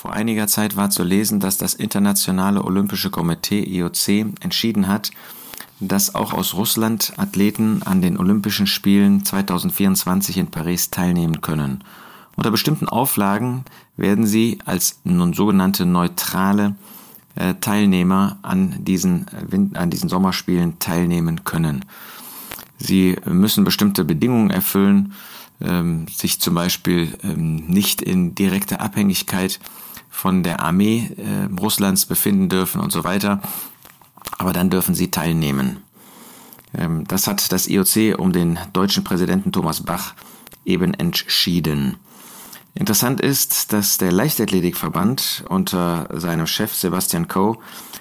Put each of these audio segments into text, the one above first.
Vor einiger Zeit war zu lesen, dass das Internationale Olympische Komitee IOC entschieden hat, dass auch aus Russland Athleten an den Olympischen Spielen 2024 in Paris teilnehmen können. Unter bestimmten Auflagen werden sie als nun sogenannte neutrale äh, Teilnehmer an diesen, an diesen Sommerspielen teilnehmen können. Sie müssen bestimmte Bedingungen erfüllen, ähm, sich zum Beispiel ähm, nicht in direkter Abhängigkeit von der Armee äh, Russlands befinden dürfen und so weiter. Aber dann dürfen sie teilnehmen. Ähm, das hat das IOC um den deutschen Präsidenten Thomas Bach eben entschieden. Interessant ist, dass der Leichtathletikverband unter seinem Chef Sebastian Coe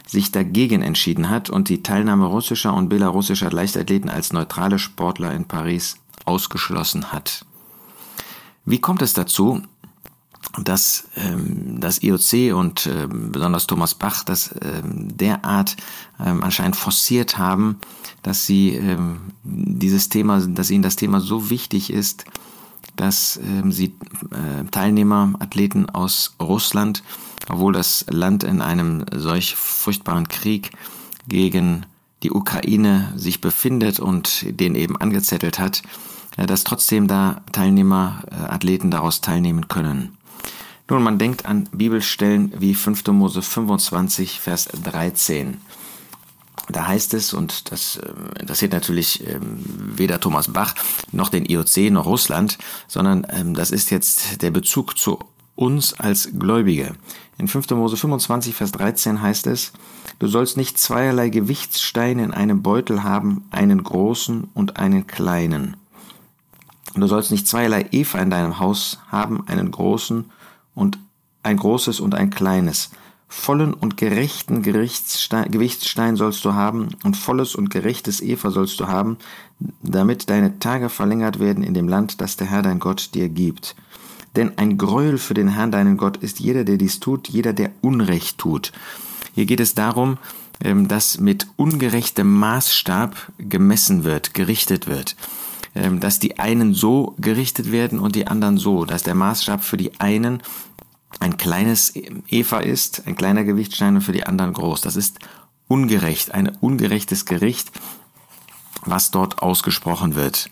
sich dagegen entschieden hat und die Teilnahme russischer und belarussischer Leichtathleten als neutrale Sportler in Paris ausgeschlossen hat. Wie kommt es dazu, dass ähm, das IOC und äh, besonders Thomas Bach das ähm, derart ähm, anscheinend forciert haben, dass sie ähm, dieses Thema, dass ihnen das Thema so wichtig ist, dass ähm, sie äh, Teilnehmer, Athleten aus Russland, obwohl das Land in einem solch furchtbaren Krieg gegen die Ukraine sich befindet und den eben angezettelt hat, äh, dass trotzdem da Teilnehmer, äh, Athleten daraus teilnehmen können. Nun, man denkt an Bibelstellen wie 5. Mose 25, Vers 13. Da heißt es, und das äh, interessiert natürlich ähm, weder Thomas Bach noch den IOC noch Russland, sondern ähm, das ist jetzt der Bezug zu uns als Gläubige. In 5. Mose 25, Vers 13 heißt es, Du sollst nicht zweierlei Gewichtssteine in einem Beutel haben, einen großen und einen kleinen. Du sollst nicht zweierlei Eva in deinem Haus haben, einen großen und ein großes und ein kleines. Vollen und gerechten Gewichtsstein sollst du haben und volles und gerechtes Eva sollst du haben, damit deine Tage verlängert werden in dem Land, das der Herr dein Gott dir gibt. Denn ein Gräuel für den Herrn deinen Gott ist jeder, der dies tut, jeder, der Unrecht tut. Hier geht es darum, ähm, dass mit ungerechtem Maßstab gemessen wird, gerichtet wird. Ähm, dass die einen so gerichtet werden und die anderen so, dass der Maßstab für die einen ein kleines Eva ist, ein kleiner Gewichtstein und für die anderen groß. Das ist ungerecht, ein ungerechtes Gericht, was dort ausgesprochen wird.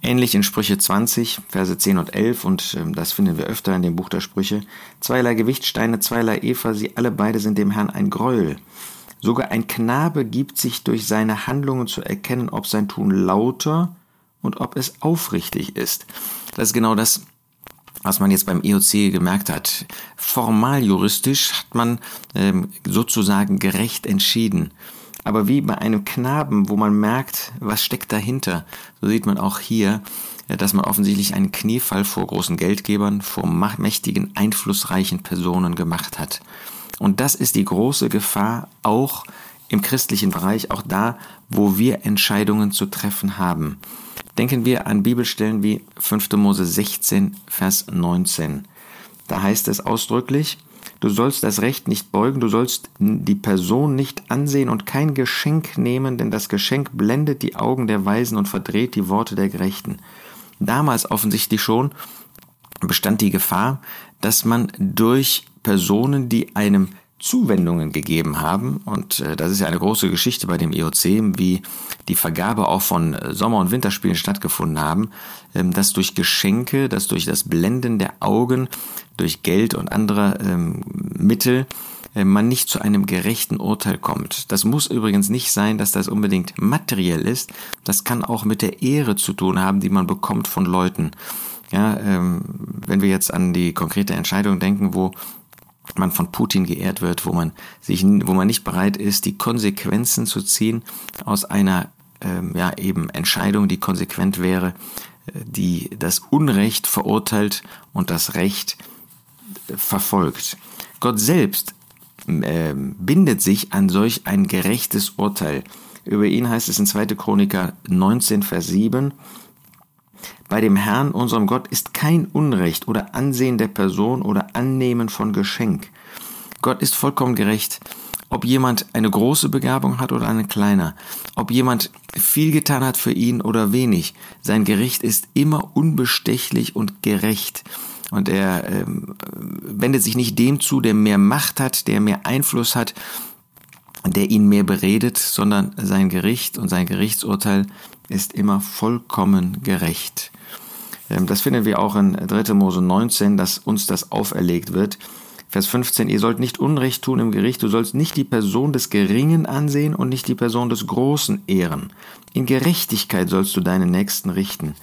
Ähnlich in Sprüche 20, Verse 10 und 11, und ähm, das finden wir öfter in dem Buch der Sprüche, zweierlei Gewichtsteine, zweierlei Eva, sie alle beide sind dem Herrn ein Gräuel. Sogar ein Knabe gibt sich durch seine Handlungen zu erkennen, ob sein Tun lauter und ob es aufrichtig ist. Das ist genau das, was man jetzt beim EOC gemerkt hat. Formal juristisch hat man ähm, sozusagen gerecht entschieden. Aber wie bei einem Knaben, wo man merkt, was steckt dahinter, so sieht man auch hier, äh, dass man offensichtlich einen Kniefall vor großen Geldgebern, vor mächtigen, einflussreichen Personen gemacht hat. Und das ist die große Gefahr auch im christlichen Bereich, auch da, wo wir Entscheidungen zu treffen haben. Denken wir an Bibelstellen wie 5. Mose 16, Vers 19. Da heißt es ausdrücklich, du sollst das Recht nicht beugen, du sollst die Person nicht ansehen und kein Geschenk nehmen, denn das Geschenk blendet die Augen der Weisen und verdreht die Worte der Gerechten. Damals offensichtlich schon bestand die Gefahr, dass man durch Personen, die einem Zuwendungen gegeben haben. Und äh, das ist ja eine große Geschichte bei dem IOC, wie die Vergabe auch von äh, Sommer- und Winterspielen stattgefunden haben, ähm, dass durch Geschenke, dass durch das Blenden der Augen, durch Geld und andere ähm, Mittel äh, man nicht zu einem gerechten Urteil kommt. Das muss übrigens nicht sein, dass das unbedingt materiell ist. Das kann auch mit der Ehre zu tun haben, die man bekommt von Leuten. Ja, ähm, wenn wir jetzt an die konkrete Entscheidung denken, wo man von Putin geehrt wird, wo man sich, wo man nicht bereit ist, die Konsequenzen zu ziehen aus einer ähm, ja eben Entscheidung, die konsequent wäre, äh, die das Unrecht verurteilt und das Recht äh, verfolgt. Gott selbst äh, bindet sich an solch ein gerechtes Urteil. Über ihn heißt es in 2. Chroniker 19, Vers 7, bei dem Herrn, unserem Gott, ist kein Unrecht oder Ansehen der Person oder Annehmen von Geschenk. Gott ist vollkommen gerecht. Ob jemand eine große Begabung hat oder eine kleine, ob jemand viel getan hat für ihn oder wenig, sein Gericht ist immer unbestechlich und gerecht. und er ähm, wendet sich nicht dem zu, der mehr Macht hat, der mehr Einfluss hat, der ihn mehr beredet, sondern sein Gericht und sein Gerichtsurteil ist immer vollkommen gerecht. Ähm, das finden wir auch in 3. Mose 19, dass uns das auferlegt wird. Vers 15, ihr sollt nicht Unrecht tun im Gericht, du sollst nicht die Person des Geringen ansehen und nicht die Person des Großen ehren. In Gerechtigkeit sollst du deinen Nächsten richten.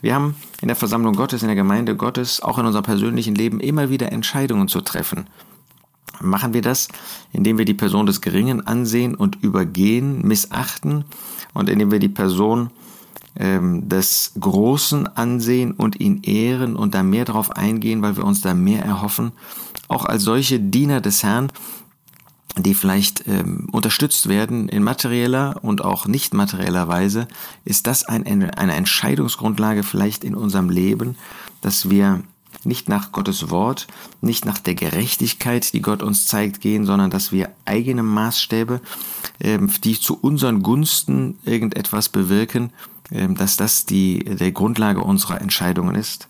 Wir haben in der Versammlung Gottes, in der Gemeinde Gottes, auch in unserem persönlichen Leben immer wieder Entscheidungen zu treffen. Machen wir das, indem wir die Person des Geringen ansehen und übergehen, missachten und indem wir die Person ähm, des Großen ansehen und ihn ehren und da mehr drauf eingehen, weil wir uns da mehr erhoffen. Auch als solche Diener des Herrn, die vielleicht ähm, unterstützt werden in materieller und auch nicht materieller Weise, ist das ein, eine Entscheidungsgrundlage vielleicht in unserem Leben, dass wir nicht nach Gottes Wort, nicht nach der Gerechtigkeit, die Gott uns zeigt, gehen, sondern dass wir eigene Maßstäbe, ähm, die zu unseren Gunsten irgendetwas bewirken, ähm, dass das die, der Grundlage unserer Entscheidungen ist.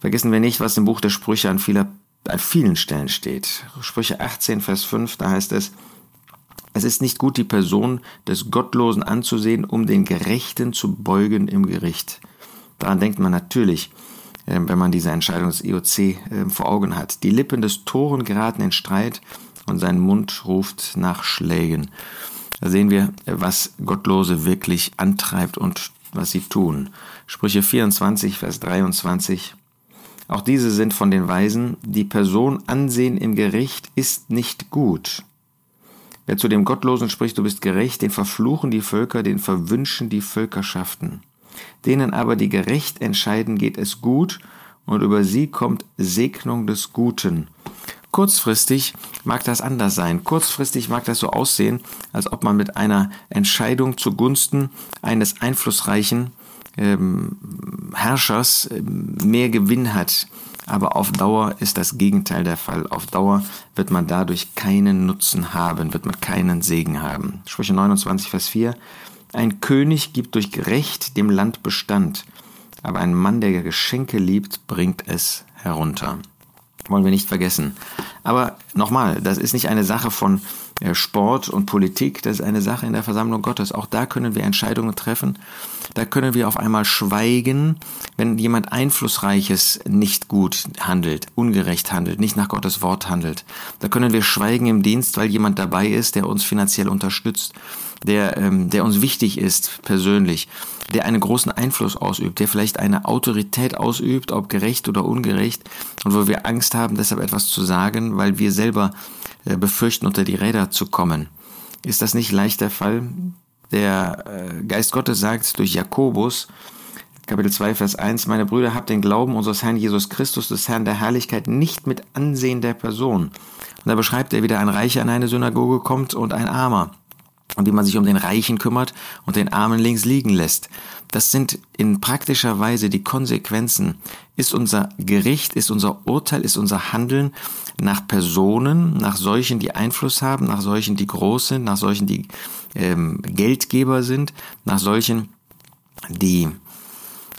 Vergessen wir nicht, was im Buch der Sprüche an, vieler, an vielen Stellen steht. Sprüche 18, Vers 5, da heißt es, es ist nicht gut, die Person des Gottlosen anzusehen, um den Gerechten zu beugen im Gericht. Daran denkt man natürlich, wenn man diese Entscheidung des IOC ähm, vor Augen hat. Die Lippen des Toren geraten in Streit und sein Mund ruft nach Schlägen. Da sehen wir, was Gottlose wirklich antreibt und was sie tun. Sprüche 24, Vers 23. Auch diese sind von den Weisen, die Person ansehen im Gericht ist nicht gut. Wer zu dem Gottlosen spricht, du bist gerecht, den verfluchen die Völker, den verwünschen die Völkerschaften. Denen aber, die gerecht entscheiden, geht es gut, und über sie kommt Segnung des Guten. Kurzfristig mag das anders sein. Kurzfristig mag das so aussehen, als ob man mit einer Entscheidung zugunsten eines einflussreichen ähm, Herrschers ähm, mehr Gewinn hat. Aber auf Dauer ist das Gegenteil der Fall. Auf Dauer wird man dadurch keinen Nutzen haben, wird man keinen Segen haben. Sprüche 29, Vers 4. Ein König gibt durch Recht dem Land Bestand, aber ein Mann, der Geschenke liebt, bringt es herunter wollen wir nicht vergessen. Aber nochmal, das ist nicht eine Sache von äh, Sport und Politik, das ist eine Sache in der Versammlung Gottes. Auch da können wir Entscheidungen treffen. Da können wir auf einmal schweigen, wenn jemand Einflussreiches nicht gut handelt, ungerecht handelt, nicht nach Gottes Wort handelt. Da können wir schweigen im Dienst, weil jemand dabei ist, der uns finanziell unterstützt, der, ähm, der uns wichtig ist persönlich der einen großen Einfluss ausübt, der vielleicht eine Autorität ausübt, ob gerecht oder ungerecht, und wo wir Angst haben, deshalb etwas zu sagen, weil wir selber äh, befürchten, unter die Räder zu kommen. Ist das nicht leicht der Fall? Der äh, Geist Gottes sagt durch Jakobus, Kapitel 2, Vers 1, meine Brüder, habt den Glauben unseres Herrn Jesus Christus, des Herrn der Herrlichkeit, nicht mit Ansehen der Person. Und da beschreibt er, wie der ein Reicher in eine Synagoge kommt und ein Armer und wie man sich um den Reichen kümmert und den Armen links liegen lässt. Das sind in praktischer Weise die Konsequenzen. Ist unser Gericht, ist unser Urteil, ist unser Handeln nach Personen, nach solchen, die Einfluss haben, nach solchen, die groß sind, nach solchen, die ähm, Geldgeber sind, nach solchen, die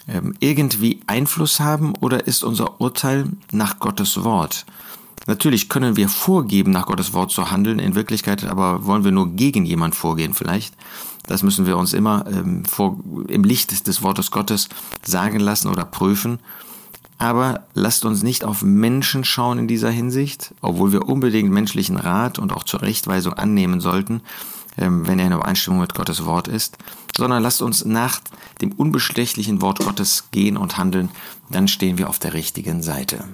ähm, irgendwie Einfluss haben, oder ist unser Urteil nach Gottes Wort? Natürlich können wir vorgeben, nach Gottes Wort zu handeln, in Wirklichkeit aber wollen wir nur gegen jemand vorgehen vielleicht. Das müssen wir uns immer ähm, vor, im Licht des Wortes Gottes sagen lassen oder prüfen. Aber lasst uns nicht auf Menschen schauen in dieser Hinsicht, obwohl wir unbedingt menschlichen Rat und auch zur Rechtweisung annehmen sollten, ähm, wenn er in Übereinstimmung mit Gottes Wort ist, sondern lasst uns nach dem unbestechlichen Wort Gottes gehen und handeln, dann stehen wir auf der richtigen Seite.